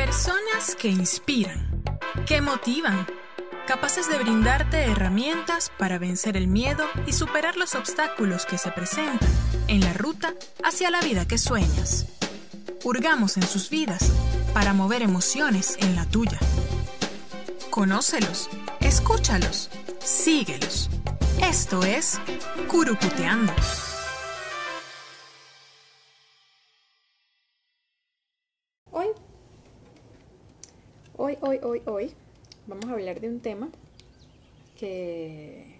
Personas que inspiran, que motivan, capaces de brindarte herramientas para vencer el miedo y superar los obstáculos que se presentan en la ruta hacia la vida que sueñas. Hurgamos en sus vidas para mover emociones en la tuya. Conócelos, escúchalos, síguelos. Esto es Curucuteando. Hoy, hoy, hoy, vamos a hablar de un tema que,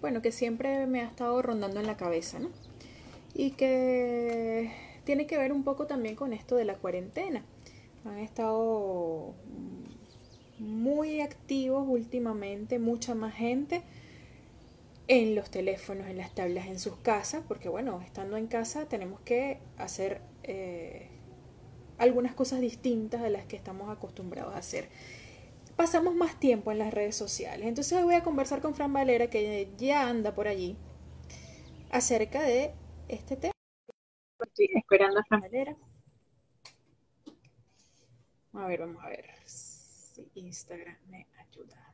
bueno, que siempre me ha estado rondando en la cabeza, ¿no? Y que tiene que ver un poco también con esto de la cuarentena. Han estado muy activos últimamente, mucha más gente en los teléfonos, en las tablas, en sus casas, porque bueno, estando en casa tenemos que hacer eh, algunas cosas distintas de las que estamos acostumbrados a hacer. Pasamos más tiempo en las redes sociales. Entonces hoy voy a conversar con Fran Valera, que ya anda por allí, acerca de este tema. Estoy esperando a Fran Valera. A ver, vamos a ver si Instagram me ayuda.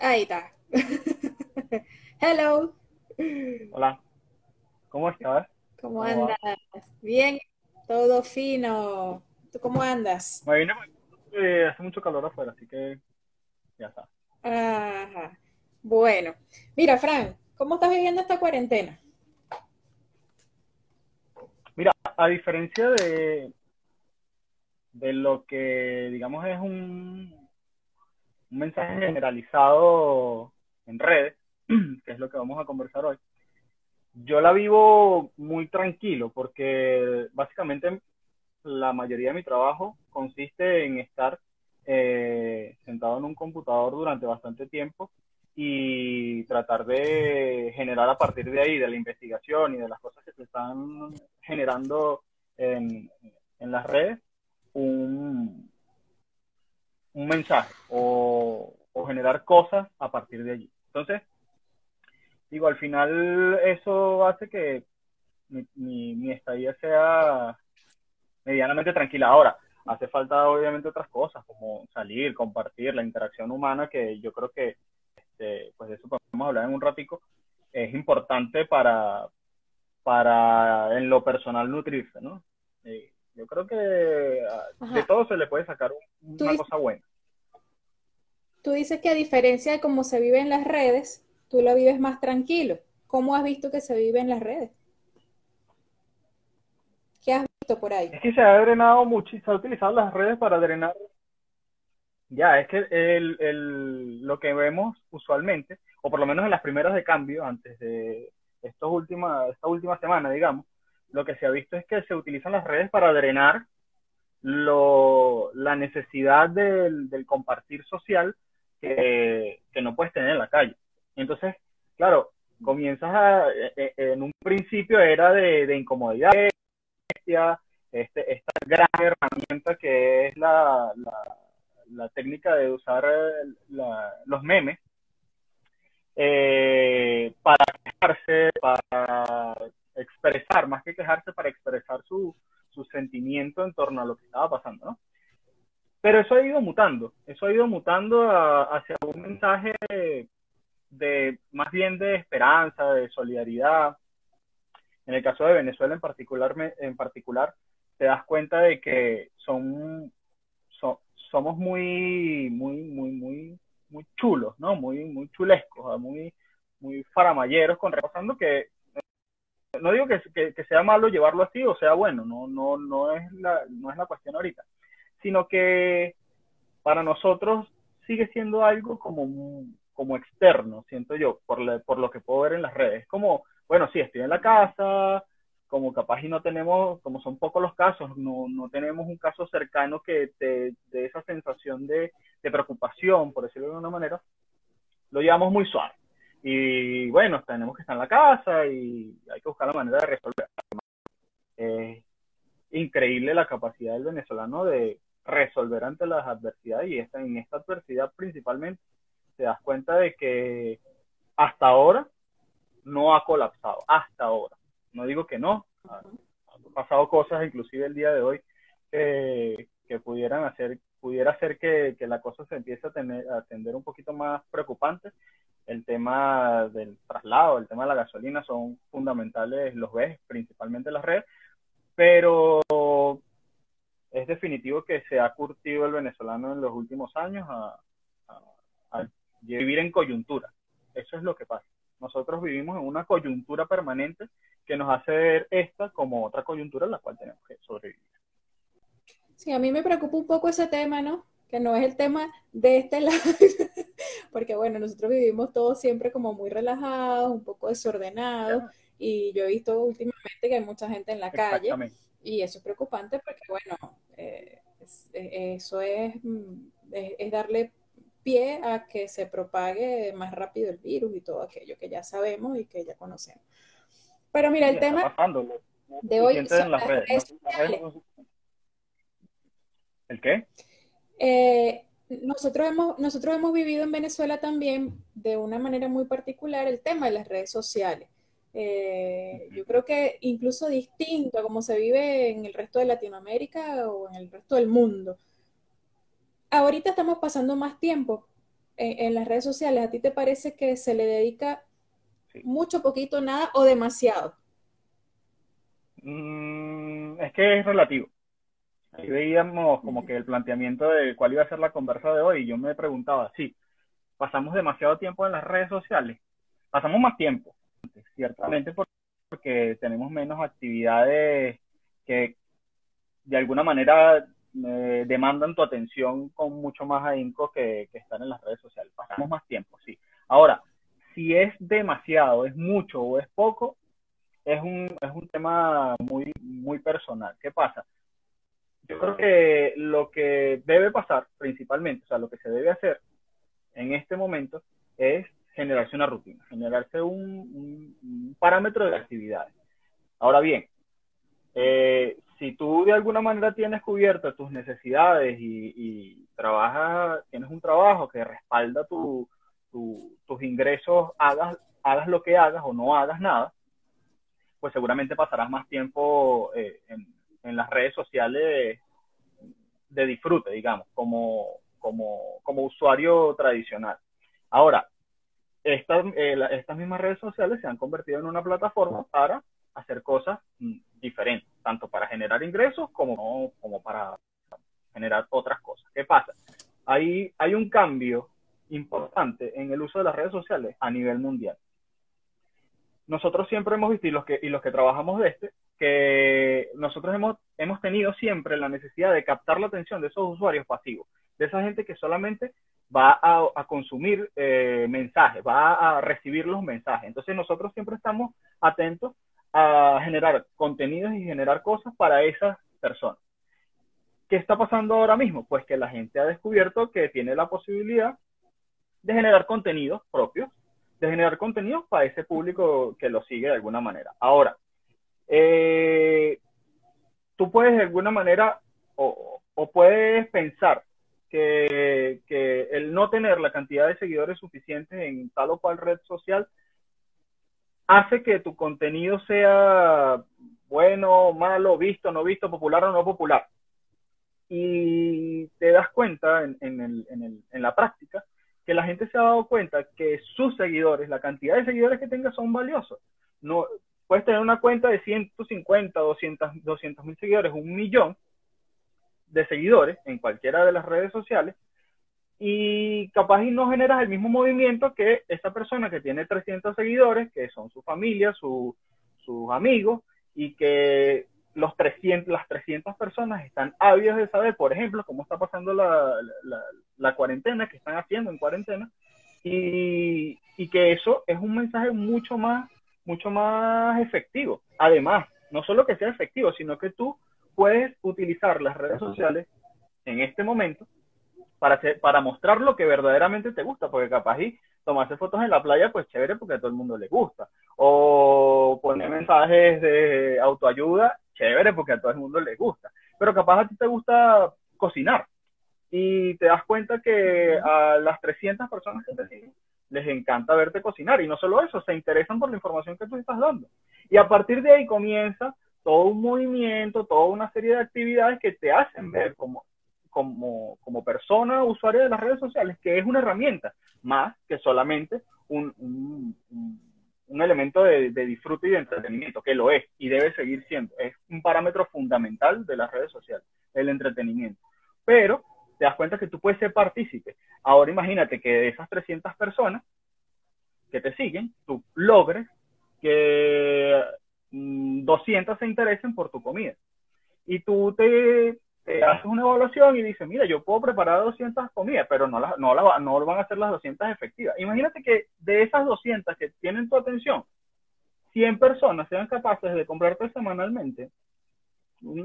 Ahí está. Hello. Hola. ¿Cómo estás? ¿Cómo, andas? Bien, todo fino. ¿Tú cómo andas? Vine eh, hace mucho calor afuera, así que ya está. Ajá. Bueno, mira, Fran, ¿cómo estás viviendo esta cuarentena? Mira, a diferencia de, de lo que, digamos, es un, un mensaje generalizado en redes, que es lo que vamos a conversar hoy, yo la vivo muy tranquilo porque básicamente la mayoría de mi trabajo consiste en estar eh, sentado en un computador durante bastante tiempo y tratar de generar a partir de ahí, de la investigación y de las cosas que se están generando en, en las redes, un, un mensaje o, o generar cosas a partir de allí. Entonces, digo, al final eso hace que mi, mi, mi, estadía sea medianamente tranquila. Ahora, hace falta obviamente otras cosas, como salir, compartir, la interacción humana, que yo creo que, este, pues de eso podemos hablar en un ratico, es importante para, para en lo personal nutrirse, ¿no? Eh, yo creo que Ajá. de todo se le puede sacar un, una cosa buena. Tú dices que a diferencia de cómo se vive en las redes, tú lo vives más tranquilo. ¿Cómo has visto que se vive en las redes? ¿Qué has visto por ahí? Es que se ha drenado mucho se ha utilizado las redes para drenar. Ya, es que el, el, lo que vemos usualmente, o por lo menos en las primeras de cambio, antes de estos últimas, esta última semana, digamos, lo que se ha visto es que se utilizan las redes para drenar lo, la necesidad del, del compartir social que, que, no puedes tener en la calle. Entonces, claro, comienzas a, en un principio era de, incomodidad, este, esta gran herramienta que es la, la, técnica de usar los memes eh, para quejarse, para expresar, más que quejarse, para expresar su, su sentimiento en torno a lo que estaba pasando, ¿no? Pero eso ha ido mutando, eso ha ido mutando a, hacia un mensaje de, más bien de esperanza, de solidaridad. En el caso de Venezuela en particular, en particular te das cuenta de que son, somos muy, muy, muy, muy, muy chulos, ¿no? Muy, muy chulescos, muy, muy faramayeros, con repasando que no digo que, que, que, sea malo llevarlo así o sea bueno, no, no, no, es la, no es la cuestión ahorita, sino que para nosotros sigue siendo algo como, como externo, siento yo, por, por lo que puedo ver en las redes. Como, bueno, sí, estoy en la casa, como capaz y no tenemos, como son pocos los casos, no, no tenemos un caso cercano que te dé esa sensación de, de preocupación, por decirlo de alguna manera, lo llevamos muy suave y bueno, tenemos que estar en la casa y hay que buscar la manera de resolver. Es increíble la capacidad del venezolano de resolver ante las adversidades y esta, en esta adversidad principalmente te das cuenta de que hasta ahora no ha colapsado, hasta ahora. No digo que no, pasado cosas, inclusive el día de hoy, que pudieran hacer, pudiera hacer que, la cosa se empiece a, tener, a tender un poquito más preocupante. El tema del traslado, el tema de la gasolina son fundamentales, los ves, principalmente las redes, pero es definitivo que se ha curtido el venezolano en los últimos años a, vivir en coyuntura. Eso es lo que pasa. Nosotros vivimos en una coyuntura permanente que nos hace ver esta como otra coyuntura en la cual tenemos que sobrevivir. Sí, a mí me preocupa un poco ese tema, ¿no? Que no es el tema de este lado, porque bueno, nosotros vivimos todos siempre como muy relajados, un poco desordenados, y yo he visto últimamente que hay mucha gente en la calle, y eso es preocupante porque bueno, eh, eso mm, es, es, darle pie a que se propague más rápido el virus y todo aquello que ya sabemos y que ya conocemos. Pero mira, el tema de hoy son las redes, ¿El qué? Eh, nosotros, hemos, nosotros hemos vivido en Venezuela también de una manera muy particular el tema de las redes sociales. Eh, yo creo que incluso distinto a como se vive en el resto de Latinoamérica o en el resto del mundo. Ahorita estamos pasando más tiempo en, las redes sociales. ¿A ti te parece que se le dedica mucho, poquito, nada o demasiado? Mm, es que es relativo. Ahí veíamos como que el planteamiento de cuál iba a ser la conversa de hoy yo me preguntaba, sí, pasamos demasiado tiempo en las redes sociales, pasamos más tiempo, ciertamente porque tenemos menos actividades que de alguna manera eh, demandan tu atención con mucho más ahínco que, que estar en las redes sociales. Pasamos más tiempo, sí. Ahora, si es demasiado, es mucho o es poco, es un, es un tema muy, muy personal. ¿Qué pasa? yo creo que lo que debe pasar principalmente, o sea, lo que se debe hacer en este momento es generarse una rutina, generarse un, parámetro de actividades. Ahora bien, eh, si tú de alguna manera tienes cubiertas tus necesidades y, trabajas, tienes un trabajo que respalda tus ingresos, hagas, hagas lo que hagas o no hagas nada, pues seguramente pasarás más tiempo eh, en, las redes sociales de disfrute, digamos, como, como, como usuario tradicional. Ahora, estas, eh, estas mismas redes sociales se han convertido en una plataforma para hacer cosas diferentes, tanto para generar ingresos como, como para generar otras cosas. ¿Qué pasa? Hay, hay un cambio importante en el uso de las redes sociales a nivel mundial. Nosotros siempre hemos visto, y los que, y los que trabajamos de este, que nosotros hemos, hemos tenido siempre la necesidad de captar la atención de esos usuarios pasivos, de esa gente que solamente va a, consumir eh, mensajes, va a recibir los mensajes. Entonces nosotros siempre estamos atentos a generar contenidos y generar cosas para esas personas. ¿Qué está pasando ahora mismo? Pues que la gente ha descubierto que tiene la posibilidad de generar contenidos propios, de generar contenidos para ese público que lo sigue de alguna manera. Ahora, eh, tú puedes de alguna manera o, puedes pensar que, el no tener la cantidad de seguidores suficientes en tal o cual red social hace que tu contenido sea bueno, malo, visto, no visto, popular o no popular. Y te das cuenta en, en la práctica que la gente se ha dado cuenta que sus seguidores, la cantidad de seguidores que tenga son valiosos. No, puedes tener una cuenta de 150, 200 mil seguidores, un millón de seguidores en cualquiera de las redes sociales y capaz y no generas el mismo movimiento que esa persona que tiene 300 seguidores, que son su familia, sus amigos y que los 300, las 300 personas están ávidas de saber, por ejemplo, cómo está pasando la, la, cuarentena, que están haciendo en cuarentena, y, y, que eso es un mensaje mucho más mucho más efectivo. Además, no solo que sea efectivo, sino que tú puedes utilizar las redes sociales en este momento para, hacer, para mostrar lo que verdaderamente te gusta, porque capaz y tomarse fotos en la playa, pues chévere, porque a todo el mundo le gusta. O poner mensajes de autoayuda, chévere, porque a todo el mundo le gusta. Pero capaz a ti te gusta cocinar y te das cuenta que a las 300 personas que te siguen les encanta verte cocinar y no solo eso, se interesan por la información que tú estás dando. Y a partir de ahí comienza todo un movimiento, toda una serie de actividades que te hacen ver como, como, como persona usuaria de las redes sociales, que es una herramienta, más que solamente un, un, elemento de, de, disfrute y de entretenimiento, que lo es y debe seguir siendo. Es un parámetro fundamental de las redes sociales, el entretenimiento. Pero te das cuenta que tú puedes ser partícipe. Ahora imagínate que de esas 300 personas que te siguen, tú logres que 200 mm, se interesen por tu comida. Y tú te, haces una evaluación y dices, mira, yo puedo preparar 200 comidas, pero no, las, no, la, no van a ser las 200 efectivas. Imagínate que de esas 200 que tienen tu atención, 100 personas sean capaces de comprarte semanalmente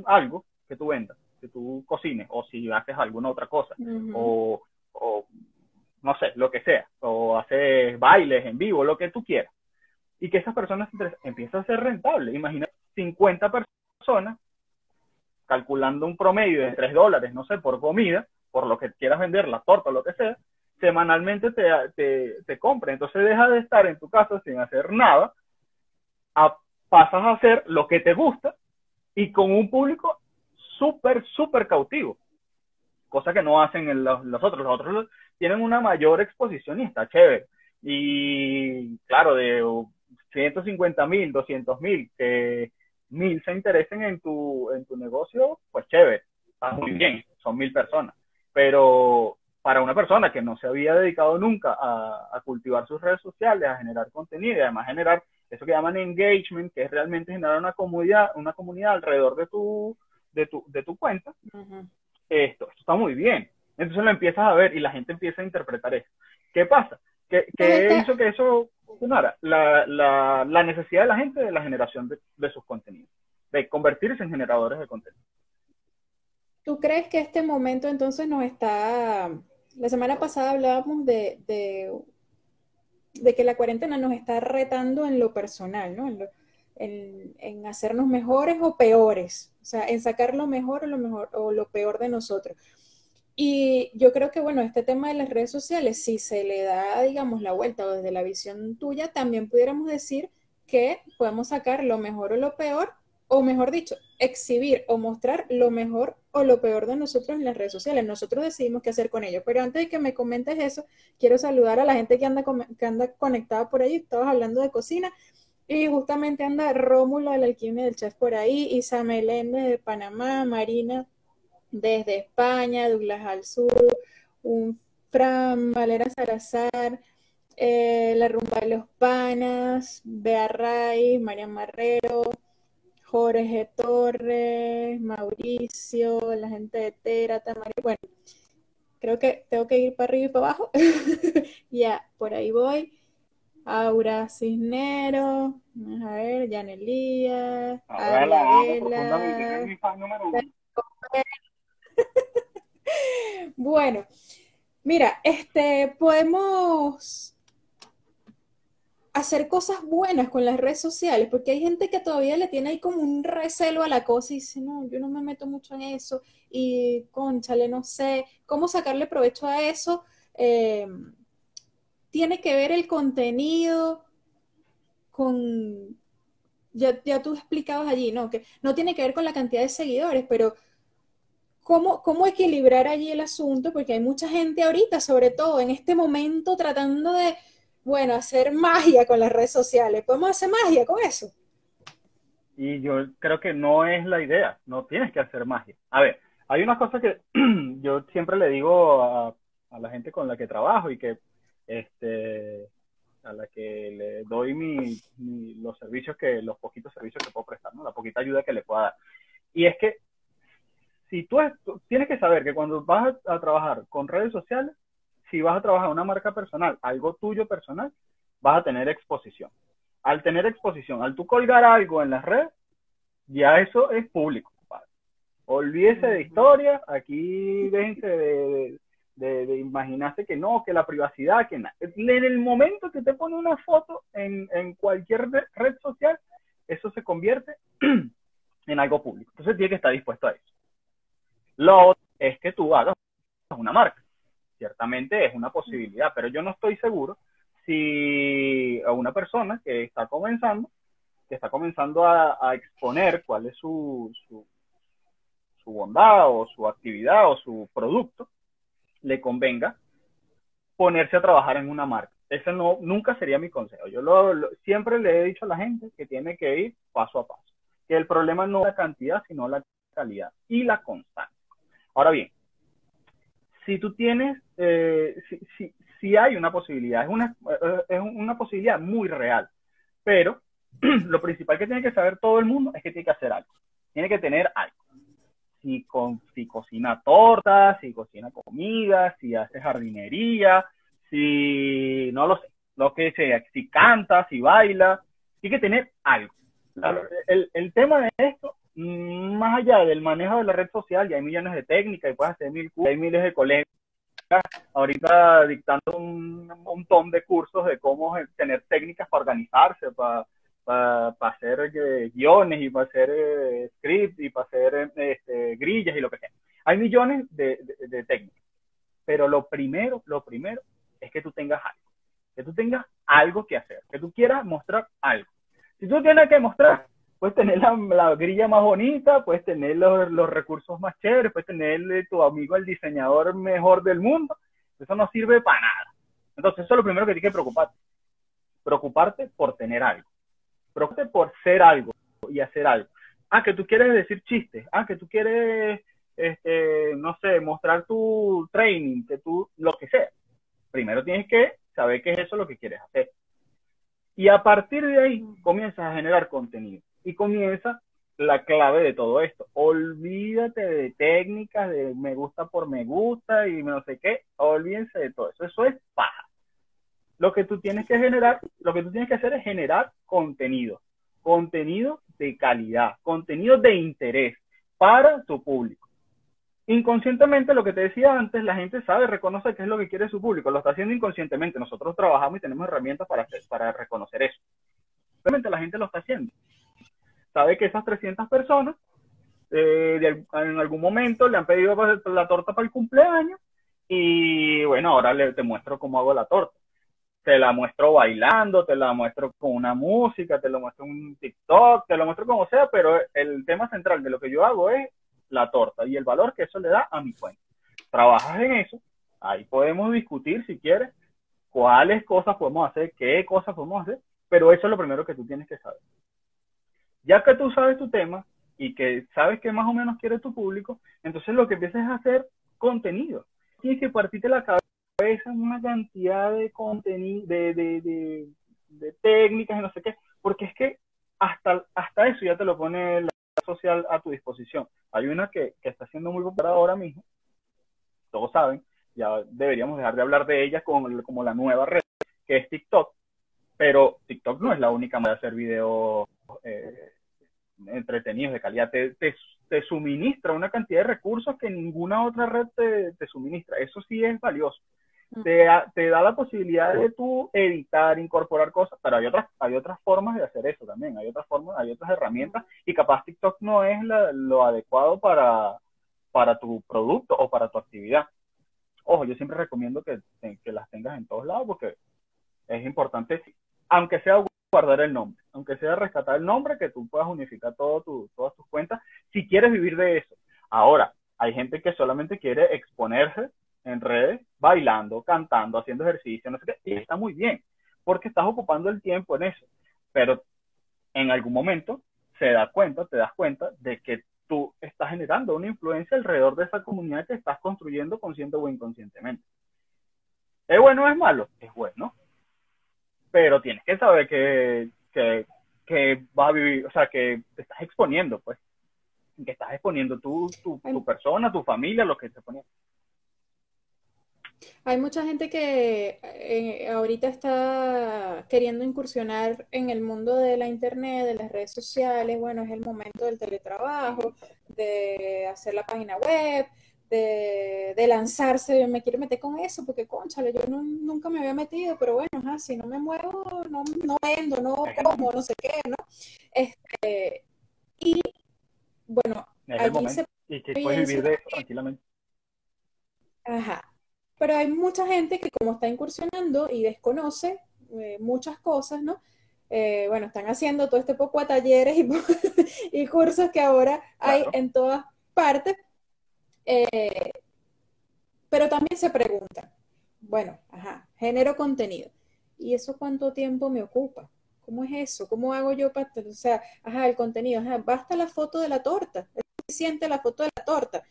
algo que tú vendas, que tú cocines, o si haces alguna otra cosa, o, o no sé, lo que sea, o haces bailes en vivo, lo que tú quieras y que esas personas empiezan a ser rentables. Imagina 50 personas calculando un promedio de 3 dólares, no sé, por comida, por lo que quieras vender, la torta, lo que sea, semanalmente te, te, te compra. Entonces deja de estar en tu casa sin hacer nada, pasas a hacer lo que te gusta y con un público súper, súper cautivo. Cosa que no hacen los, los otros. Los otros tienen una mayor exposición y está chévere. Y claro, de 150 mil, 200 mil, que mil se interesen en tu, en tu negocio, pues chévere, está muy bien, son mil personas. Pero para una persona que no se había dedicado nunca a, a, cultivar sus redes sociales, a generar contenido y además generar eso que llaman engagement, que es realmente generar una comunidad, una comunidad alrededor de tu, de tu, de tu cuenta, esto, esto está muy bien. Entonces lo empiezas a ver y la gente empieza a interpretar eso. ¿Qué pasa? ¿Qué, qué hizo que eso la, la, la, necesidad de la gente de la generación de, sus contenidos, de convertirse en generadores de contenido. ¿Tú crees que este momento entonces nos está... La semana pasada hablábamos de, de, que la cuarentena nos está retando en lo personal, ¿no? En, en, hacernos mejores o peores, o sea, en sacar lo mejor o lo mejor o lo peor de nosotros. Y yo creo que, bueno, este tema de las redes sociales, si se le da, digamos, la vuelta o desde la visión tuya, también pudiéramos decir que podemos sacar lo mejor o lo peor, o mejor dicho, exhibir o mostrar lo mejor o lo peor de nosotros en las redes sociales. Nosotros decidimos qué hacer con ello. Pero antes de que me comentes eso, quiero saludar a la gente que anda, que anda conectada por ahí. Estabas hablando de cocina. Y justamente anda Rómulo de la Alquimia del Chef por ahí, Isa Meléndez de Panamá, Marina desde España, Douglas al Sur, un Fran, Valera Salazar, eh, La Rumba de los Panas, Bea Ray, María Marrero, Jorge Torres, Mauricio, la gente de Tera, Tamari, bueno, creo que tengo que ir para arriba y para abajo. ya, por ahí voy. Aura Cisnero, a ver, Jan Elías, bueno, mira, este, podemos hacer cosas buenas con las redes sociales, porque hay gente que todavía le tiene ahí como un recelo a la cosa y dice, no, yo no me meto mucho en eso y conchale, no sé cómo sacarle provecho a eso. Em, tiene que ver el contenido con, ya, ya tú explicabas allí, ¿no? Que no tiene que ver con la cantidad de seguidores, pero ¿Cómo, equilibrar allí el asunto? Porque hay mucha gente ahorita, sobre todo en este momento, tratando de, bueno, hacer magia con las redes sociales. ¿Podemos hacer magia con eso? Y yo creo que no es la idea, no tienes que hacer magia. A ver, hay una cosa que yo siempre le digo a, la gente con la que trabajo y que este a la que le doy mi, los servicios que los poquitos servicios que puedo prestar, ¿no? la poquita ayuda que le pueda dar. Y es que si tú tienes que saber que cuando vas a, trabajar con redes sociales, si vas a trabajar una marca personal, algo tuyo personal, vas a tener exposición. Al tener exposición, al tú colgar algo en las redes, ya eso es público. Olvídese de historia, aquí déjense de, de, imaginarse que no, que la privacidad, que nada. En el momento que te pone una foto en, en cualquier red social, eso se convierte en algo público. Entonces tiene que estar dispuesto a eso. Lo otro es que tú hagas una marca. Ciertamente es una posibilidad, pero yo no estoy seguro si una persona que está comenzando que está comenzando a, exponer cuál es su, su, su bondad o su actividad o su producto, le convenga ponerse a trabajar en una marca. Ese no, nunca sería mi consejo. Yo lo, siempre le he dicho a la gente que tiene que ir paso a paso. Que el problema no es la cantidad, sino la calidad y la constancia. Ahora bien, si tú tienes, eh, si, si, si, hay una posibilidad, es una, eh, es una posibilidad muy real, pero lo principal que tiene que saber todo el mundo es que tiene que hacer algo. Tiene que tener algo. Si, con, si cocina tortas, si cocina comida, si hace jardinería, si no lo sé, lo que sea, si canta, si baila, tiene que tener algo. El, el tema de esto, más allá del manejo de la red social, ya hay millones de técnicas y puedes hacer mil hay miles de colegas ahorita dictando un montón de cursos de cómo tener técnicas para organizarse, para, para, hacer eh, guiones y para hacer eh, scripts y para hacer este, grillas y lo que sea. Hay millones de, de técnicas, pero lo primero, lo primero es que tú tengas algo, que tú tengas algo que hacer, que tú quieras mostrar algo. Si tú tienes que mostrar, puedes tener la, grilla más bonita, puedes tener los, recursos más chéveres, puedes tener tu amigo el diseñador mejor del mundo, eso no sirve para nada. Entonces, eso es lo primero que tienes que preocuparte. Preocuparte por tener algo. Preocuparte por ser algo y hacer algo. Ah, que tú quieres decir chistes. Ah, que tú quieres, este, no sé, mostrar tu training, que tú, lo que sea primero tienes que saber qué es eso lo que quieres hacer. Y a partir de ahí comienzas a generar contenido. Y comienza la clave de todo esto. Olvídate de técnicas, de me gusta por me gusta y no sé qué. Olvídense de todo eso. Eso es paja. Lo que tú tienes que generar, lo que tú tienes que hacer es generar contenido. Contenido de calidad, contenido de interés para tu público inconscientemente, lo que te decía antes, la gente sabe, reconoce qué es lo que quiere su público, lo está haciendo inconscientemente. Nosotros trabajamos y tenemos herramientas para, hacer, para reconocer eso. Realmente la gente lo está haciendo. Sabe que esas 300 personas eh, en algún momento le han pedido la torta para el cumpleaños y bueno, ahora le, te muestro cómo hago la torta. Te la muestro bailando, te la muestro con una música, te lo muestro un TikTok, te lo muestro como sea, pero el tema central de lo que yo hago es la torta y el valor que eso le da a mi cuenta. Trabajas en eso, ahí podemos discutir si quieres cuáles cosas podemos hacer, qué cosas podemos hacer, pero eso es lo primero que tú tienes que saber. Ya que tú sabes tu tema y que sabes que más o menos quiere tu público, entonces lo que empiezas es hacer contenido. Tienes que partirte la cabeza en una cantidad de contenido, de, de, de, técnicas y no sé qué, porque es que hasta, hasta eso ya te lo pone la social a tu disposición. Hay una que, que está siendo muy popular ahora mismo, todos saben, ya deberíamos dejar de hablar de ella como, como la nueva red, que es TikTok, pero TikTok no es la única manera de hacer videos eh, entretenidos de calidad. Te, te, te, suministra una cantidad de recursos que ninguna otra red te, te suministra. Eso sí es valioso te, te, da la posibilidad de tú editar, incorporar cosas, pero hay otras, hay otras formas de hacer eso también, hay otras formas, hay otras herramientas y capaz TikTok no es lo adecuado para, para tu producto o para tu actividad. Ojo, yo siempre recomiendo que, que las tengas en todos lados porque es importante, aunque sea guardar el nombre, aunque sea rescatar el nombre, que tú puedas unificar todas tus cuentas, si quieres vivir de eso. Ahora, hay gente que solamente quiere exponerse en redes, bailando, cantando, haciendo ejercicio, no sé qué, y está muy bien, porque estás ocupando el tiempo en eso. Pero en algún momento se da cuenta, te das cuenta de que tú estás generando una influencia alrededor de esa comunidad que estás construyendo consciente o inconscientemente. ¿Es bueno o es malo? Es bueno. Pero tienes que saber que, que, que va a vivir, o sea, que te estás exponiendo, pues. Que estás exponiendo tu, tu, tu persona, tu familia, lo que te ponía. Hay mucha gente que eh, ahorita está queriendo incursionar en el mundo de la internet, de las redes sociales. Bueno, es el momento del teletrabajo, de hacer la página web, de, de lanzarse. Me quiero meter con eso porque, conchale, yo nunca me había metido, pero bueno, si no me muevo, no, no vendo, no como, no sé qué, ¿no? Este, y bueno, aquí se y que puedes vivir de eso tranquilamente. Ajá. Pero hay mucha gente que como está incursionando y desconoce eh, muchas cosas, ¿no? eh, bueno, están haciendo todo este poco a talleres y, y cursos que ahora hay en todas partes, eh, pero también se preguntan, bueno, ajá, genero contenido. ¿Y eso cuánto tiempo me ocupa? ¿Cómo es eso? ¿Cómo hago yo para, o sea, ajá, el contenido, ajá, basta la foto de la torta, es suficiente la foto de la torta.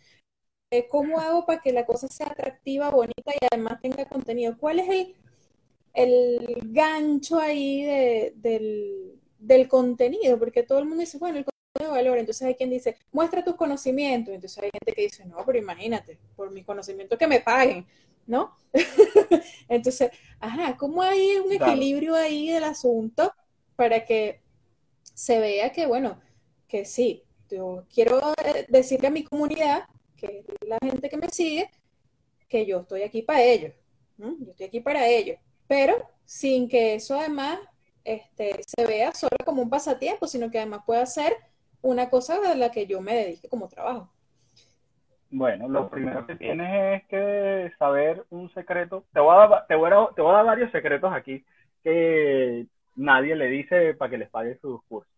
Eh, ¿Cómo hago para que la cosa sea atractiva, bonita y además tenga contenido? ¿Cuál es el, el gancho ahí del, del contenido? Porque todo el mundo dice, bueno, el de valor, entonces hay quien dice, muestra tus conocimientos, entonces hay gente que dice, no, pero imagínate, por mi conocimiento que me paguen. ¿no? Entonces, ajá, ¿cómo hay un equilibrio ahí del asunto para que se vea que, bueno, que sí, yo quiero eh, decirle a mi comunidad, que es la gente que me sigue, que yo estoy aquí para ellos, yo estoy aquí para ellos, pero sin que eso además este, se vea solo como un pasatiempo, sino que además pueda ser una cosa a la que yo me dedique como trabajo. Bueno, lo primero que tienes es que saber un secreto. Te voy a dar, te voy a, te voy a dar varios secretos aquí que nadie le dice para que les pague sus cursos.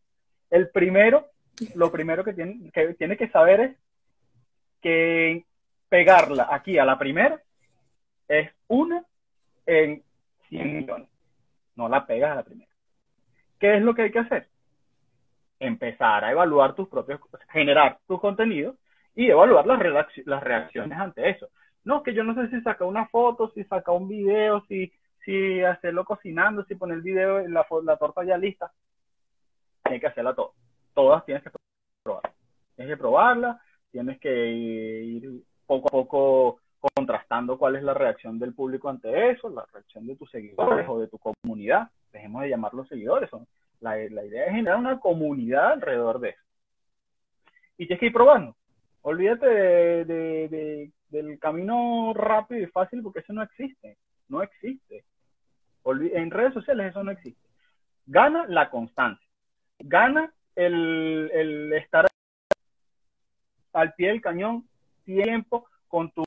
El primero, lo primero que tiene que, tiene que saber es que pegarla aquí a la primera es una en 100 millones. No la pegas a la primera. ¿Qué es lo que hay que hacer? Empezar a evaluar tus propios, generar tus contenidos y evaluar las, las reacciones ante eso. No, que yo no sé si saca una foto, si saca un video, si, si hacerlo cocinando, si poner el video, la, la torta ya lista. Tienes que hacerla todo. Todas tienes que probar. Tienes que probarla, tienes que ir poco a poco contrastando cuál es la reacción del público ante eso, la reacción de tus seguidores o de tu comunidad. Dejemos de llamarlos seguidores. Son, la, idea es generar una comunidad alrededor de eso. Y tienes que probando olvídate de, del camino rápido y fácil porque eso no existe. No existe. en redes sociales eso no existe. Gana la constancia. Gana el, el estar al pie del cañón tiempo con tus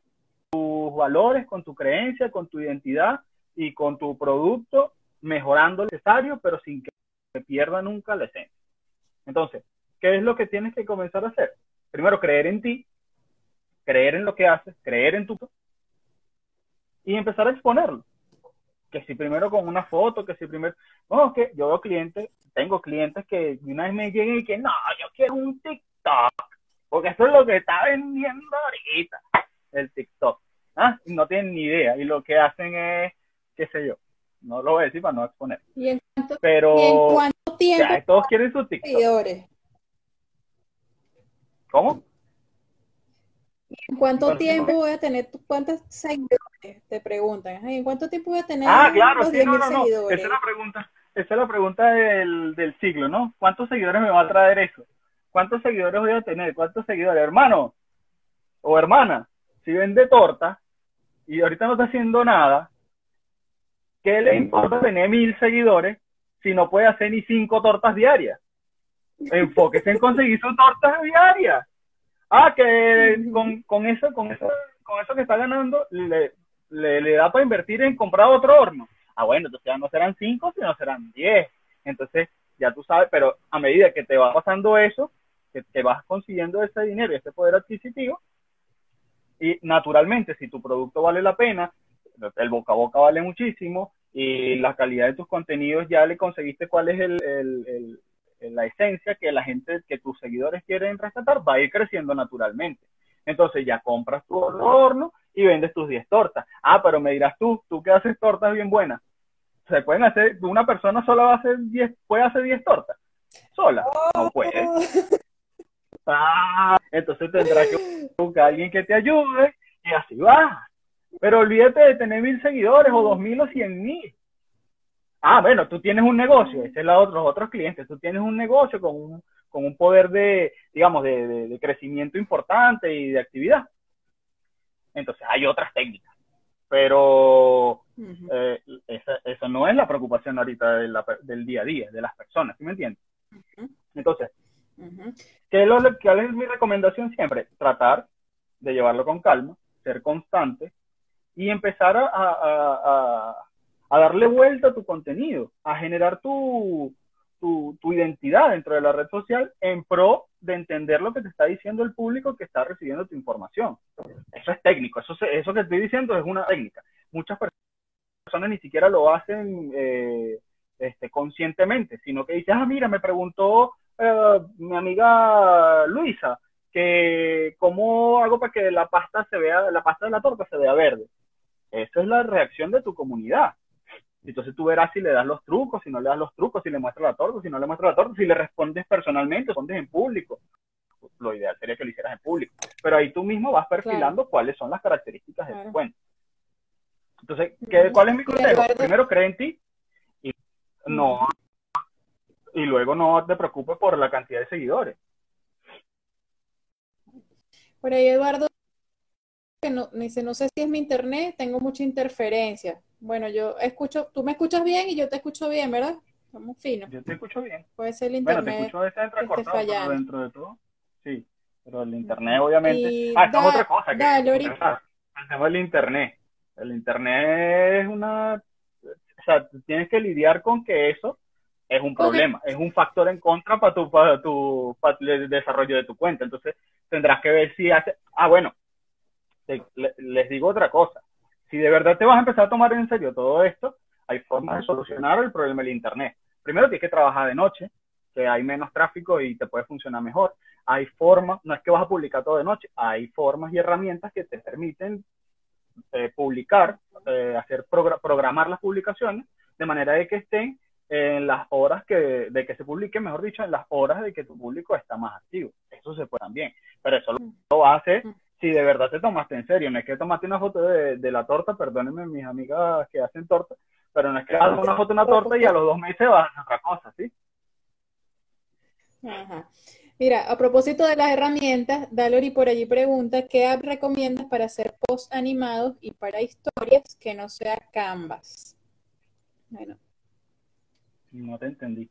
valores, con tu creencia, con tu identidad y con tu producto, mejorando lo necesario, pero sin que se pierda nunca la esencia. Entonces, ¿qué es lo que tienes que comenzar a hacer? primero creer en ti, creer en lo que haces, creer en tu y empezar a exponerlo. Que si primero con una foto, que si primero, no, que yo veo clientes, tengo clientes que una vez me llegan y que no, yo quiero un TikTok, porque eso es lo que está vendiendo ahorita, el TikTok. ¿Ah? no tienen ni idea y lo que hacen es, qué sé yo, no lo voy a decir para no exponer. ¿Y en cuánto, Pero ¿y en cuánto tiempo? todos quieren su TikTok. ¿Cómo? ¿En cuánto tiempo voy a tener, cuántos seguidores? Te preguntan. ¿En cuánto tiempo voy a tener ah, claro, sí, no, no, no. Esa es la pregunta, esa es la pregunta del, del siglo, ¿no? ¿Cuántos seguidores me va a traer eso? ¿Cuántos seguidores voy a tener? ¿Cuántos seguidores? Hermano o hermana, si vende torta y ahorita no está haciendo nada, ¿qué le importa tener mil seguidores si no puede hacer ni cinco tortas diarias? enfóquese en conseguir su torta diaria. Ah, que con, con, eso, con eso, con eso que está ganando, le, le, da para invertir en comprar otro horno. Ah, bueno, entonces ya no serán cinco, sino serán diez. Entonces, ya tú sabes, pero a medida que te va pasando eso, que te vas consiguiendo ese dinero y ese poder adquisitivo, y naturalmente, si tu producto vale la pena, el boca a boca vale muchísimo, y la calidad de tus contenidos ya le conseguiste cuál es el la esencia que la gente, que tus seguidores quieren rescatar, va a ir creciendo naturalmente. Entonces ya compras tu horno y vendes tus 10 tortas. Ah, pero me dirás tú, tú que haces tortas bien buenas. Se pueden hacer, una persona sola va a hacer 10, puede hacer 10 tortas. Sola, no puede. Ah, entonces tendrás que buscar a alguien que te ayude y así va. Pero olvídate de tener mil seguidores o dos mil o cien mil. Ah, bueno, tú tienes un negocio, ese es la los otros clientes, tú tienes un negocio con un, con un poder de, digamos, de, de, crecimiento importante y de actividad. Entonces hay otras técnicas, pero eh, esa, esa, no es la preocupación ahorita de la, del día a día, de las personas, ¿sí me entiendes? Entonces, ¿qué es, lo, es mi recomendación siempre? Tratar de llevarlo con calma, ser constante y empezar a, a, a darle vuelta a tu contenido, a generar tu, tu, tu, identidad dentro de la red social en pro de entender lo que te está diciendo el público que está recibiendo tu información. Eso es técnico, eso, eso que estoy diciendo es una técnica. Muchas personas ni siquiera lo hacen eh, este, conscientemente, sino que dicen, ah, mira, me preguntó eh, mi amiga Luisa que cómo hago para que la pasta se vea, la pasta de la torta se vea verde. Esa es la reacción de tu comunidad. Entonces tú verás si le das los trucos, si no le das los trucos, si le muestras la torta, si no le muestras la torta, si le respondes personalmente, respondes en público. Lo ideal sería que lo hicieras en público. Pero ahí tú mismo vas perfilando cuáles son las características de tu cuenta. Entonces, ¿qué, ¿cuál es mi consejo? Primero, cree en ti y no y luego no te preocupes por la cantidad de seguidores. Por ahí Eduardo que no, dice, no sé si es mi internet, tengo mucha interferencia. Bueno, yo escucho, tú me escuchas bien y yo te escucho bien, ¿verdad? Estamos finos. Yo te escucho bien. Puede ser el internet. Bueno, te escucho a veces entrecortado, pero dentro de todo, sí. Pero el internet, obviamente. ah, esta es otra cosa. Que, dale, ahorita. El tema del internet. El internet es una. O sea, tienes que lidiar con que eso es un problema, es un factor en contra para tu, para tu para el desarrollo de tu cuenta. Entonces, tendrás que ver si hace. Ah, bueno, les digo otra cosa si de verdad te vas a empezar a tomar en serio todo esto, hay formas de solucionar el problema del Internet. Primero tienes que trabajar de noche, que hay menos tráfico y te puede funcionar mejor. Hay formas, no es que vas a publicar todo de noche, hay formas y herramientas que te permiten eh, publicar, eh, hacer programar las publicaciones de manera de que estén en las horas que, de que se publique, mejor dicho, en las horas de que tu público está más activo. Eso se puede también, pero eso lo, lo hace si de verdad te tomaste en serio, no es que tomaste una foto de, la torta, perdónenme mis amigas que hacen torta, pero no es que hagas una foto de una torta y a los dos meses vas a otra cosa, ¿sí? Ajá. Mira, a propósito de las herramientas, Dalori por allí pregunta, ¿qué app recomiendas para hacer posts animados y para historias que no sea Canvas? Bueno. No te entendí.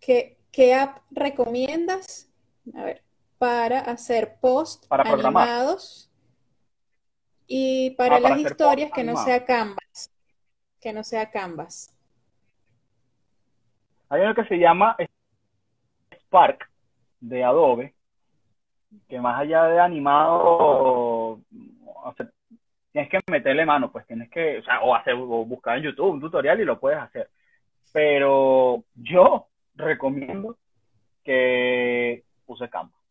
¿Qué, qué app recomiendas? A ver para hacer posts animados y para, ah, las historias que no sea Canvas. Que no sea Canvas. Hay uno que se llama Spark de Adobe, que más allá de animado, tienes que meterle mano, pues tienes que, o, sea, o, hacer, o buscar en YouTube un tutorial y lo puedes hacer. Pero yo recomiendo que use Canvas.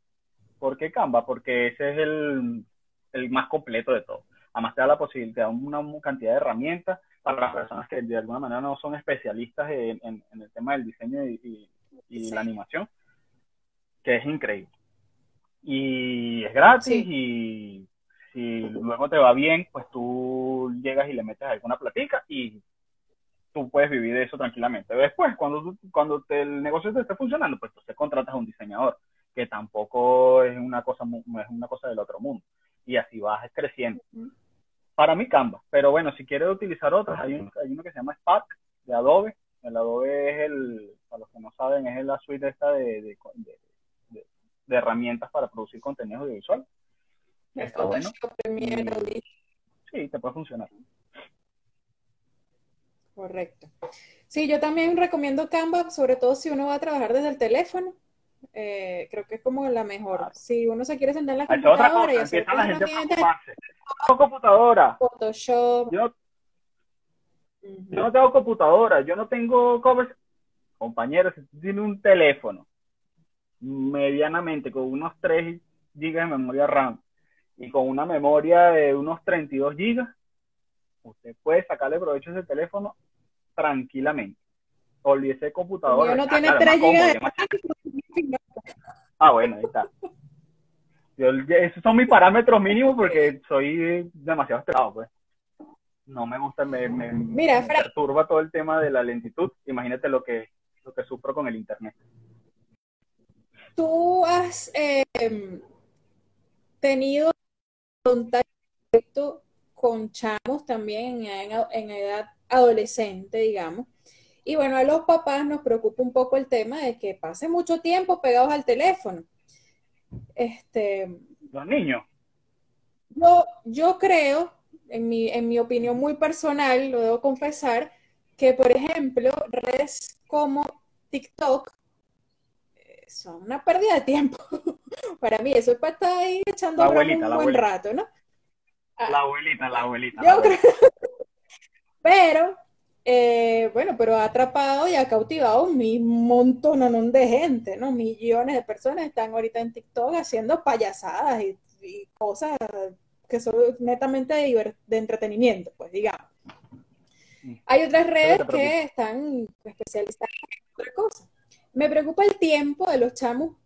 ¿Por qué Canva? Porque ese es el, más completo de todo. Además te da la posibilidad, una cantidad de herramientas para las personas que de alguna manera no son especialistas en, el tema del diseño y, la animación, que es increíble. Y es gratis y si luego te va bien, pues tú llegas y le metes alguna platica y tú puedes vivir de eso tranquilamente. Después, cuando, cuando el negocio te esté funcionando, pues tú te contratas a un diseñador que tampoco es una cosa es una cosa del otro mundo. Y así vas creciendo. Para mí Canva. Pero bueno si quieres utilizar otros hay, uno que se llama Spark de Adobe. El Adobe es el para los que no saben es la suite esta de, de, herramientas para producir contenido audiovisual. Está bueno. sí te puede funcionar. Correcto. Sí yo también recomiendo Canva sobre todo si uno va a trabajar desde el teléfono eh, creo que es como la mejor. Si uno se quiere sentar en la computadora y hacer la gente No computadora. Photoshop. Yo, no tengo computadora, yo no tengo covers. Compañeros, si tú tienes un teléfono medianamente con unos 3 GB de memoria RAM y con una memoria de unos 32 GB, usted puede sacarle provecho a ese teléfono tranquilamente. De computadora. Yo no tiene 3 GB Ah, bueno, ahí está. esos son mis parámetros mínimos porque soy demasiado estresado, pues. No me gusta, me, Mira, perturba todo el tema de la lentitud. Imagínate lo que, lo que sufro con el internet. Tú has em, tenido contacto con chamos también en edad adolescente, digamos, y bueno, a los papás nos preocupa un poco el tema de que pase mucho tiempo pegados al teléfono. Este, los niños. Yo, yo creo, en mi, en mi opinión muy personal, lo debo confesar, que, por ejemplo, redes como TikTok eh, son una pérdida de tiempo. para mí, eso es para estar ahí echando abuelita, un buen rato, ¿no? La abuelita, la abuelita. Yo creo. Pero, eh, bueno, pero ha atrapado y ha cautivado un montón de gente, ¿no? Millones de personas están ahorita en TikTok haciendo payasadas y, cosas que son netamente de, de entretenimiento, pues digamos. Mm. Hay otras redes que están especializadas en otra cosa. Me preocupa el tiempo de los chamos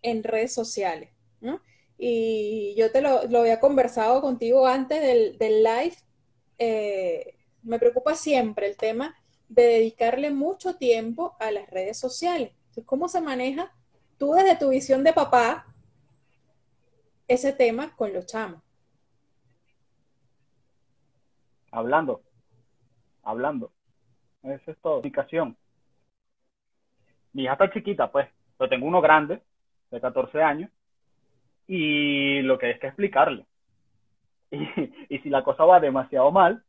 en redes sociales, ¿no? Y yo te lo, lo había conversado contigo antes del, del live. Eh, me preocupa siempre el tema de dedicarle mucho tiempo a las redes sociales. Entonces, ¿cómo se maneja tú desde tu visión de papá ese tema con los chamos? Hablando, hablando. Eso es todo. Comunicación. Mi hija está chiquita, pues. Pero tengo uno grande, de 14 años, y lo que es que explicarle. Y, si la cosa va demasiado mal,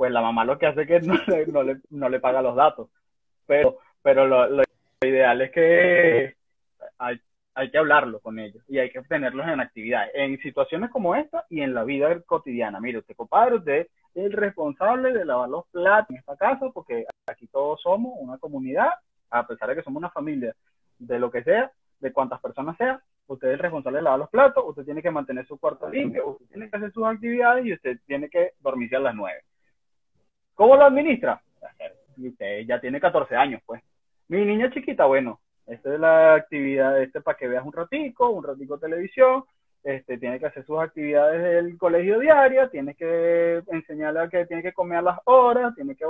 pues la mamá lo que hace es que no le, no le, no le paga los datos. Pero, pero lo, lo ideal es que hay, hay, que hablarlo con ellos y hay que tenerlos en actividades, en situaciones como esta y en la vida cotidiana. Mire, usted, compadre, usted es el responsable de lavar los platos en esta casa porque aquí todos somos una comunidad, a pesar de que somos una familia de lo que sea, de cuántas personas sea, usted es el responsable de lavar los platos, usted tiene que mantener su cuarto limpio, usted tiene que hacer sus actividades y usted tiene que dormirse a las nueve. ¿Cómo lo administra? Ya tiene 14 años, pues. Mi niña chiquita, bueno, esta es la actividad, este para que veas un ratico, un ratico de televisión, este, tiene que hacer sus actividades del colegio diaria, tiene que enseñarle a que tiene que comer a las horas, tiene que.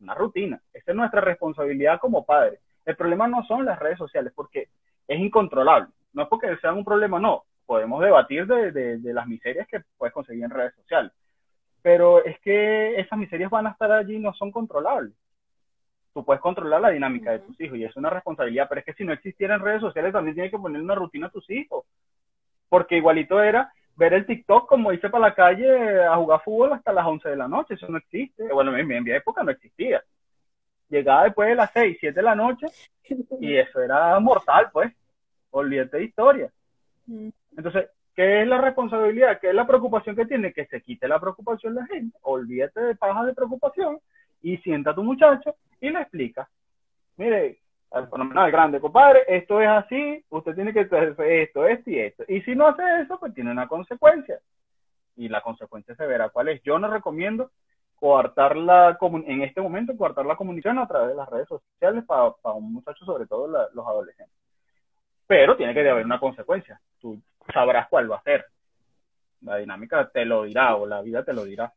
Una rutina. Esa es nuestra responsabilidad como padres. El problema no son las redes sociales, porque es incontrolable. No es porque sean un problema, no. Podemos debatir de, de, las miserias que puedes conseguir en redes sociales. Pero es que esas miserias van a estar allí y no son controlables. Tú puedes controlar la dinámica de tus hijos y es una responsabilidad, pero es que si no existieran redes sociales también tienes que poner una rutina a tus hijos. Porque igualito era ver el TikTok como hice para la calle a jugar fútbol hasta las 11 de la noche. Eso no existe. Bueno, en mi época no existía llegaba después de las 6, 7 de la noche y eso era mortal, pues. Olvídate de historia. Entonces, ¿qué es la responsabilidad? ¿Qué es la preocupación que tiene? Que se quite la preocupación la gente, olvídate de paja de preocupación y sienta a tu muchacho y le explica. Mire, al fenomenal grande, compadre, esto es así, usted tiene que hacer esto, esto y esto. Y si no hace eso, pues tiene una consecuencia. Y la consecuencia se verá cuál es. Yo no recomiendo coartar la en este momento coartar la comunicación a través de las redes sociales para, un muchacho, sobre todo los adolescentes. Pero tiene que haber una consecuencia. Tú sabrás cuál va a ser. La dinámica te lo dirá o la vida te lo dirá.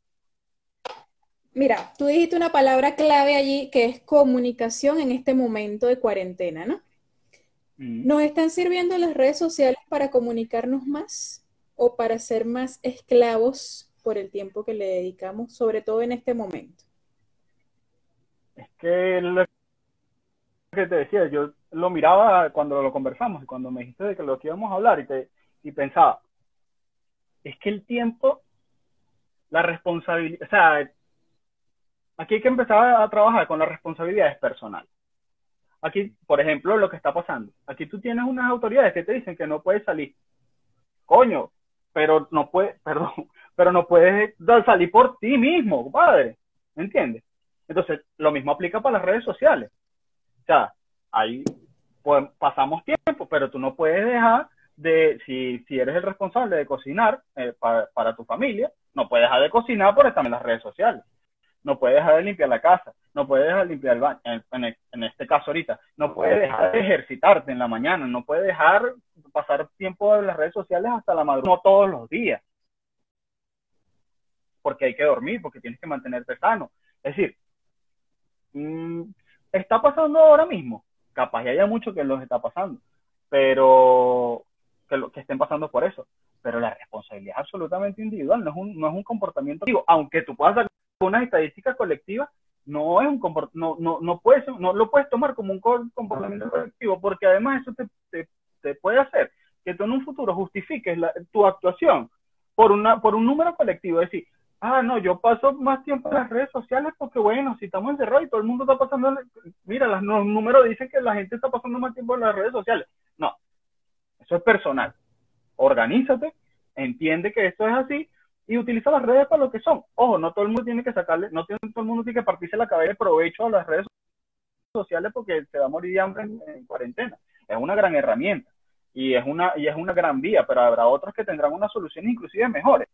Mira, tú dijiste una palabra clave allí que es comunicación en este momento de cuarentena, ¿no? Mm. ¿Nos están sirviendo las redes sociales para comunicarnos más o para ser más esclavos por el tiempo que le dedicamos, sobre todo en este momento. Es que lo que te decía, yo lo miraba cuando lo conversamos y cuando me dijiste de que lo que íbamos a hablar y, te, y pensaba, es que el tiempo, la responsabilidad, o sea, aquí hay que empezar a trabajar con las responsabilidades personales. Aquí, por ejemplo, lo que está pasando. Aquí tú tienes unas autoridades que te dicen que no puedes salir. Coño, pero no puedes, perdón, pero no puedes salir por ti mismo, compadre. ¿Me entiendes? Entonces, lo mismo aplica para las redes sociales. O sea, ahí pues, pasamos tiempo, pero tú no puedes dejar de, si, si eres el responsable de cocinar eh, para, para, tu familia, no puedes dejar de cocinar por estar en las redes sociales. No puedes dejar de limpiar la casa, no puedes dejar de limpiar el baño, en, en, este caso ahorita, no puedes dejar de ejercitarte en la mañana, no puedes dejar pasar tiempo en las redes sociales hasta la madrugada, no todos los días porque hay que dormir, porque tienes que mantenerte sano. Es decir, mm, está pasando ahora mismo, capaz ya haya mucho que los está pasando, pero que, lo, que estén pasando por eso. Pero la responsabilidad es absolutamente individual, no es un, no es un comportamiento aunque tú puedas sacar una estadística colectiva, no es un no, no, no puedes, no lo puedes tomar como un comportamiento colectivo, porque además eso te, te, puede hacer que tú en un futuro justifiques tu actuación por una, por un número colectivo, es decir, ah, no, yo paso más tiempo en las redes sociales porque, bueno, si estamos encerrados y todo el mundo está pasando, mira, los números dicen que la gente está pasando más tiempo en las redes sociales. Eso es personal. Organízate, entiende que esto es así y utiliza las redes para lo que son. Ojo, no todo el mundo tiene que sacarle, no todo el mundo tiene que partirse la cabeza de provecho a las redes sociales porque se va a morir de hambre en, cuarentena. Es una gran herramienta y es una, y es una gran vía, pero habrá otros que tendrán unas soluciones inclusive mejores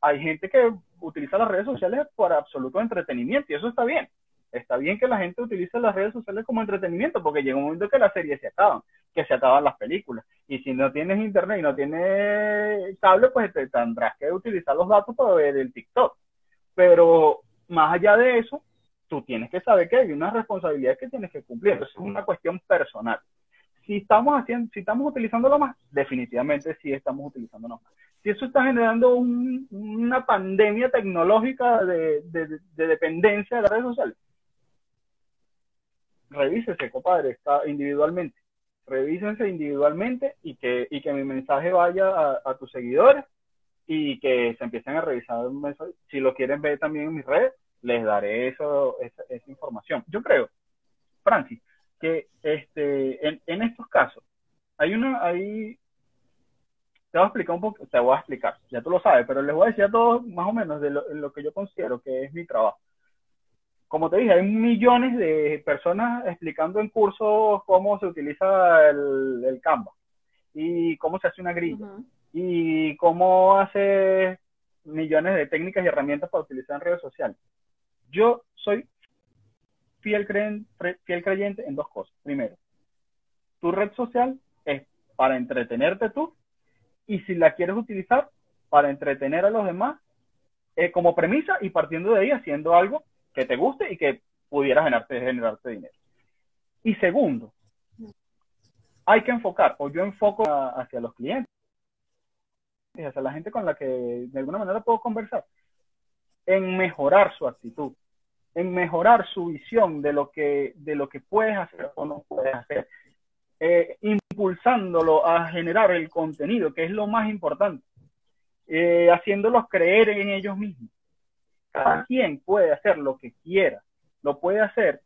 hay gente que utiliza las redes sociales para absoluto entretenimiento y eso está bien. Está bien que la gente utilice las redes sociales como entretenimiento porque llega un momento que las series se acaban, que se acaban las películas. Y si no tienes internet y no tienes cable, pues te tendrás que utilizar los datos para ver el TikTok. Pero más allá de eso, tú tienes que saber que hay una responsabilidad que tienes que cumplir. Es una cuestión personal. Si estamos haciendo, si estamos utilizándolo más, definitivamente sí estamos utilizándolo más si eso está generando una pandemia tecnológica de, dependencia de las redes sociales, revísese, compadre, está individualmente. Revísense individualmente y que, y que mi mensaje vaya a, tus seguidores y que se empiecen a revisar. Si lo quieren ver también en mis redes, les daré eso, esa, información. Yo creo, Francis, que este, en, en estos casos hay una, hay te voy a explicar un poco, te voy a explicar, ya tú lo sabes, pero les voy a decir a todos más o menos de lo, que yo considero que es mi trabajo. Como te dije, hay millones de personas explicando en cursos cómo se utiliza el, el Canva y cómo se hace una grilla y cómo hace millones de técnicas y herramientas para utilizar en redes sociales. Yo soy fiel, fiel creyente en dos cosas. Primero, tu red social es para entretenerte tú y si la quieres utilizar para entretener a los demás, eh, como premisa y partiendo de ahí haciendo algo que te guste y que pudiera generarte, generarte dinero. Y segundo, hay que enfocar, o yo enfoco hacia los clientes, hacia la gente con la que de alguna manera puedo conversar, en mejorar su actitud, en mejorar su visión de lo que, de lo que puedes hacer o no puedes hacer, eh, impulsándolo a generar el contenido, que es lo más importante, eh, haciéndolos creer en ellos mismos. Cada quien puede hacer lo que quiera, lo puede hacer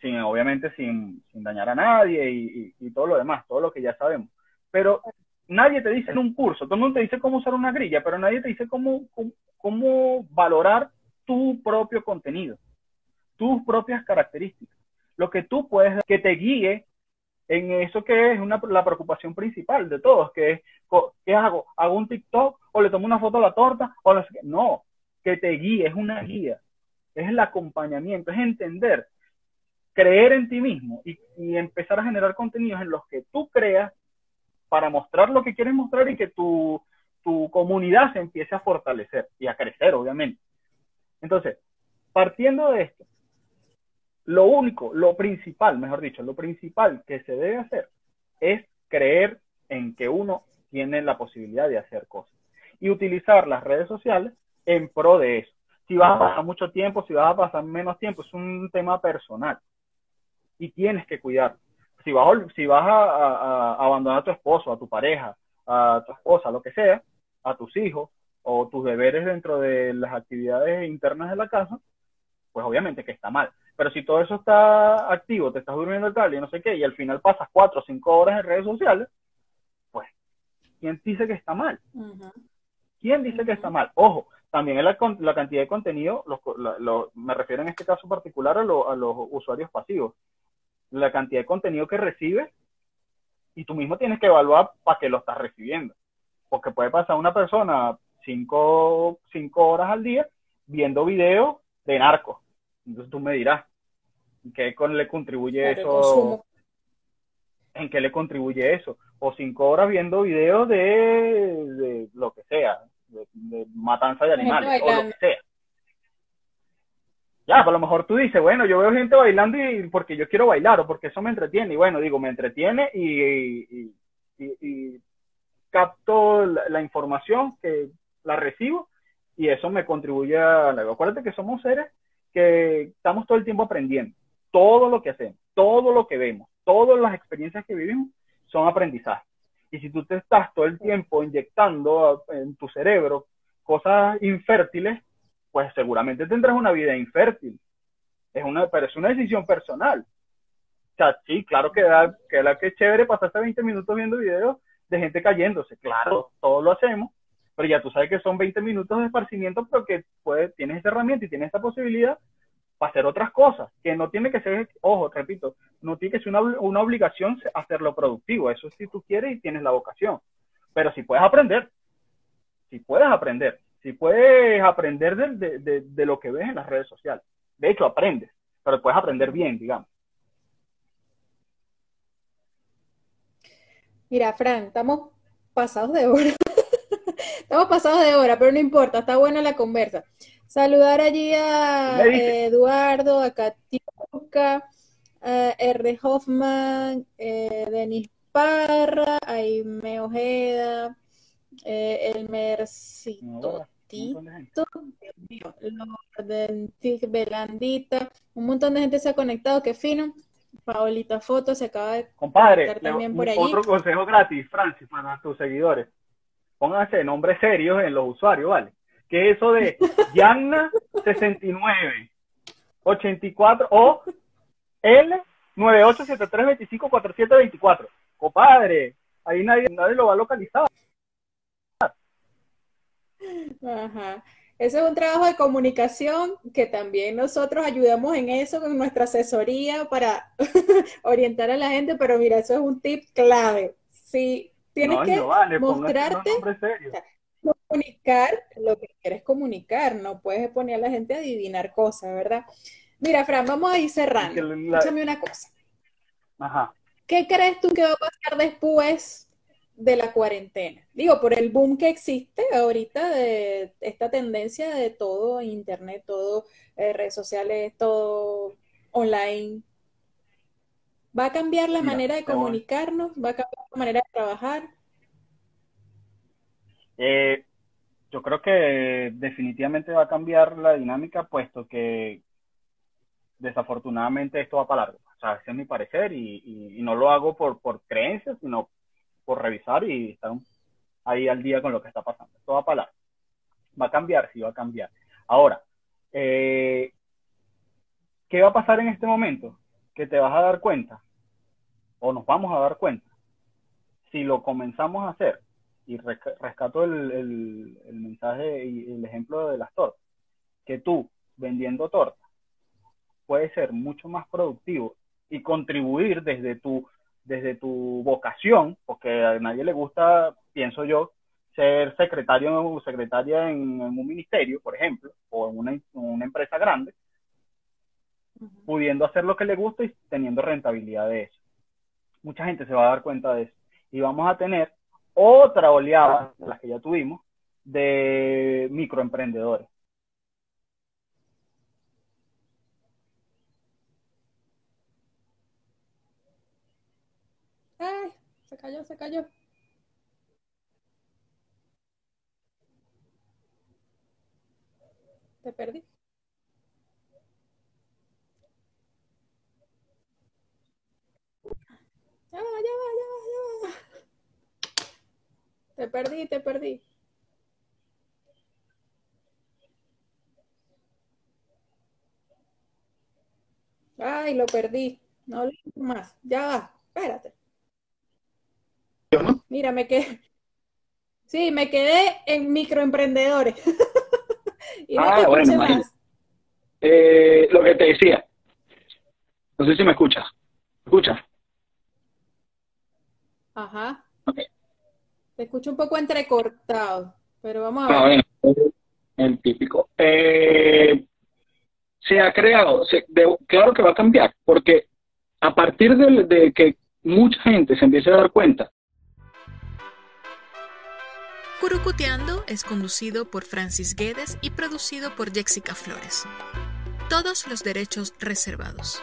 sin, obviamente sin, dañar a nadie y, todo lo demás, todo lo que ya sabemos. Pero nadie te dice en un curso, todo el mundo te dice cómo usar una grilla, pero nadie te dice cómo, cómo valorar tu propio contenido, tus propias características, lo que tú puedes, que te guíe en eso que es una, la preocupación principal de todos, que es, ¿qué hago? ¿Hago un TikTok o le tomo una foto a la torta? O no, que te guíe, es una guía, es el acompañamiento, es entender, creer en ti mismo y, empezar a generar contenidos en los que tú creas para mostrar lo que quieres mostrar y que tu, tu comunidad se empiece a fortalecer y a crecer, obviamente. Entonces, partiendo de esto, lo único, lo principal, mejor dicho, lo principal que se debe hacer es creer en que uno tiene la posibilidad de hacer cosas y utilizar las redes sociales en pro de eso. Si vas a pasar mucho tiempo, si vas a pasar menos tiempo, es un tema personal y tienes que cuidar. Si vas, si vas a, abandonar a tu esposo, a tu pareja, a tu esposa, lo que sea, a tus hijos o tus deberes dentro de las actividades internas de la casa, pues obviamente que está mal. Pero si todo eso está activo, te estás durmiendo el cable y no sé qué, y al final pasas cuatro o cinco horas en redes sociales, pues, ¿quién dice que está mal? ¿Quién dice que está mal? Ojo, también la, la cantidad de contenido, me refiero en este caso particular a, a los usuarios pasivos, la cantidad de contenido que recibes y tú mismo tienes que evaluar para qué lo estás recibiendo. Porque puede pasar una persona cinco, cinco horas al día viendo videos de narcos. Entonces tú me dirás, ¿En qué le contribuye eso? ¿En qué le contribuye eso? O cinco horas viendo videos de, lo que sea, de, matanza de animales, o lo que sea. Ya, pues a lo mejor tú dices, bueno, yo veo gente bailando y porque yo quiero bailar o porque eso me entretiene. Y bueno, digo, me entretiene y, y, capto la, información que la recibo y eso me contribuye a... Acuérdate que somos seres que estamos todo el tiempo aprendiendo todo lo que hacemos, todo lo que vemos, todas las experiencias que vivimos son aprendizaje. Y si tú te estás todo el tiempo inyectando en tu cerebro cosas infértiles, pues seguramente tendrás una vida infértil. Es una, pero es una decisión personal. O sea, sí, claro que da, que la que es chévere pasarse 20 minutos viendo videos de gente cayéndose. Claro, todos lo hacemos, pero ya tú sabes que son 20 minutos de esparcimiento, pero que puedes, tienes esa herramienta y tienes esa posibilidad para hacer otras cosas, que no tiene que ser, ojo, repito, no tiene que ser una, una obligación hacerlo productivo, eso si tú quieres y tienes la vocación, pero si puedes aprender, si puedes aprender, si puedes aprender de, de, de, lo que ves en las redes sociales. De hecho, aprendes, pero puedes aprender bien, digamos. Mira, Fran, estamos pasados de hora. estamos pasados de hora, pero no importa, está buena la conversa. Saludar allí a Eduardo, a Katiuska, a R. Hoffman, eh, Denis Parra, a Aime Ojeda, eh, Elmercito Tito, Belandita, un montón de gente se ha conectado, qué fino. Paolita Foto se acaba de Compadre, también por allí. otro consejo gratis, Francis, para tus seguidores. Pónganse nombres serios en los usuarios, ¿vale? Que eso de Yanna 69 84 o L 9873254724. Compadre, ahí nadie, nadie lo va a localizar. Ajá. Ese es un trabajo de comunicación que también nosotros ayudamos en eso con nuestra asesoría para orientar a la gente, pero mira, eso es un tip clave. Si tienes que mostrarte, comunicar lo que quieres comunicar, no puedes poner a la gente a adivinar cosas, ¿verdad? Mira, Fran, vamos a ir cerrando. Escúchame una cosa. Ajá. ¿Qué crees tú que va a pasar después de la cuarentena. Digo, por el boom que existe ahorita de esta tendencia de todo internet, todo eh, redes sociales, todo online. ¿Va a cambiar la manera de comunicarnos? ¿Va a cambiar la manera de trabajar? Eh, yo creo que definitivamente va a cambiar la dinámica, puesto que desafortunadamente esto va para largo. O sea, ese es mi parecer y, no lo hago por, por creencias, sino por revisar y estar ahí al día con lo que está pasando. Esto va a parar. Va a cambiar, sí va a cambiar. Ahora, eh, ¿qué va a pasar en este momento? Que te vas a dar cuenta, o nos vamos a dar cuenta, si lo comenzamos a hacer, y rescato el, el mensaje y el ejemplo de las tortas, que tú vendiendo tortas puedes ser mucho más productivo y contribuir desde tu desde tu vocación, porque a nadie le gusta, pienso yo, ser secretario o secretaria en, un ministerio, por ejemplo, o en una, una empresa grande, pudiendo hacer lo que le gusta y teniendo rentabilidad de eso. Mucha gente se va a dar cuenta de eso. Y vamos a tener otra oleada, las que ya tuvimos, de microemprendedores. ¡Ay! Se cayó, se cayó. Te perdí. Ya ya ya. Te perdí, te perdí. Ay, lo perdí. No lo más. Ya va, espérate. Mira, me quedé. Sí, me quedé en microemprendedores. y ah, bueno, eh, lo que te decía. No sé si me escuchas. ¿Me escuchas? Ajá. Te escucho un poco entrecortado, pero vamos a ver. el típico. Eh, se ha creado, claro que va a cambiar, porque a partir de que mucha gente se empiece a dar cuenta Curucuteando es conducido por Francis Guedes y producido por Jessica Flores. Todos los derechos reservados.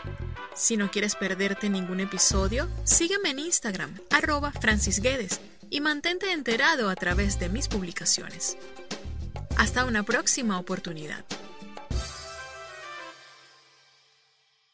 Si no quieres perderte ningún episodio, sígueme en Instagram, arroba Francis Guedes, y mantente enterado a través de mis publicaciones. Hasta una próxima oportunidad.